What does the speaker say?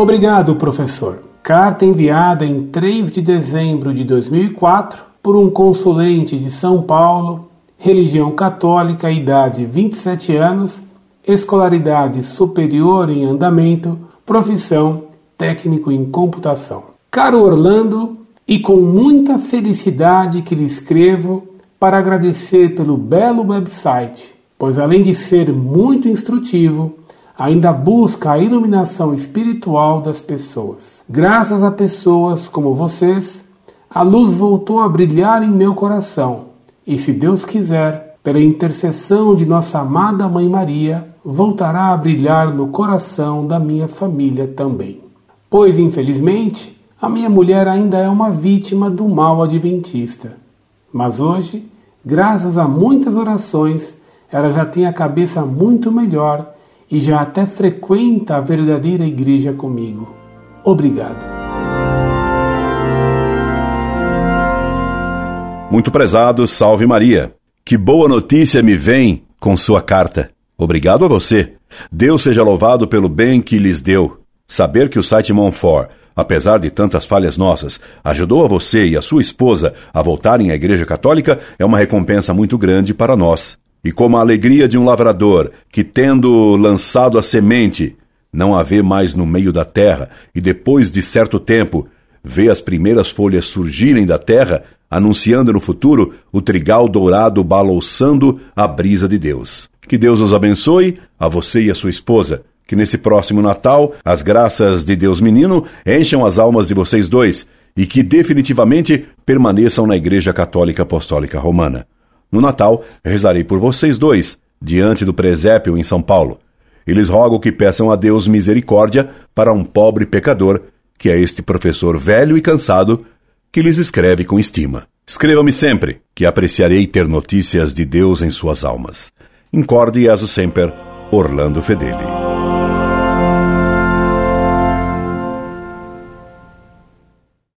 Obrigado, professor. Carta enviada em 3 de dezembro de 2004 por um consulente de São Paulo, religião católica, idade 27 anos, escolaridade superior em andamento, profissão técnico em computação. Caro Orlando, e com muita felicidade que lhe escrevo para agradecer pelo belo website, pois além de ser muito instrutivo, ainda busca a iluminação espiritual das pessoas. Graças a pessoas como vocês, a luz voltou a brilhar em meu coração, e se Deus quiser, pela intercessão de nossa amada Mãe Maria, voltará a brilhar no coração da minha família também. Pois, infelizmente, a minha mulher ainda é uma vítima do mal adventista. Mas hoje, graças a muitas orações, ela já tem a cabeça muito melhor e já até frequenta a verdadeira igreja comigo. Obrigado. Muito prezado, salve Maria. Que boa notícia me vem com sua carta. Obrigado a você. Deus seja louvado pelo bem que lhes deu. Saber que o site Monfort apesar de tantas falhas nossas, ajudou a você e a sua esposa a voltarem à Igreja Católica é uma recompensa muito grande para nós. E como a alegria de um lavrador que, tendo lançado a semente, não a vê mais no meio da terra e depois de certo tempo vê as primeiras folhas surgirem da terra, anunciando no futuro o trigal dourado balouçando a brisa de Deus. Que Deus os abençoe, a você e a sua esposa, que nesse próximo Natal as graças de Deus Menino encham as almas de vocês dois e que definitivamente permaneçam na Igreja Católica Apostólica Romana. No Natal, rezarei por vocês dois, diante do presépio em São Paulo. E lhes rogo que peçam a Deus misericórdia para um pobre pecador, que é este professor velho e cansado, que lhes escreve com estima. Escreva-me sempre, que apreciarei ter notícias de Deus em suas almas. Incorde e aso sempre, Orlando Fedeli.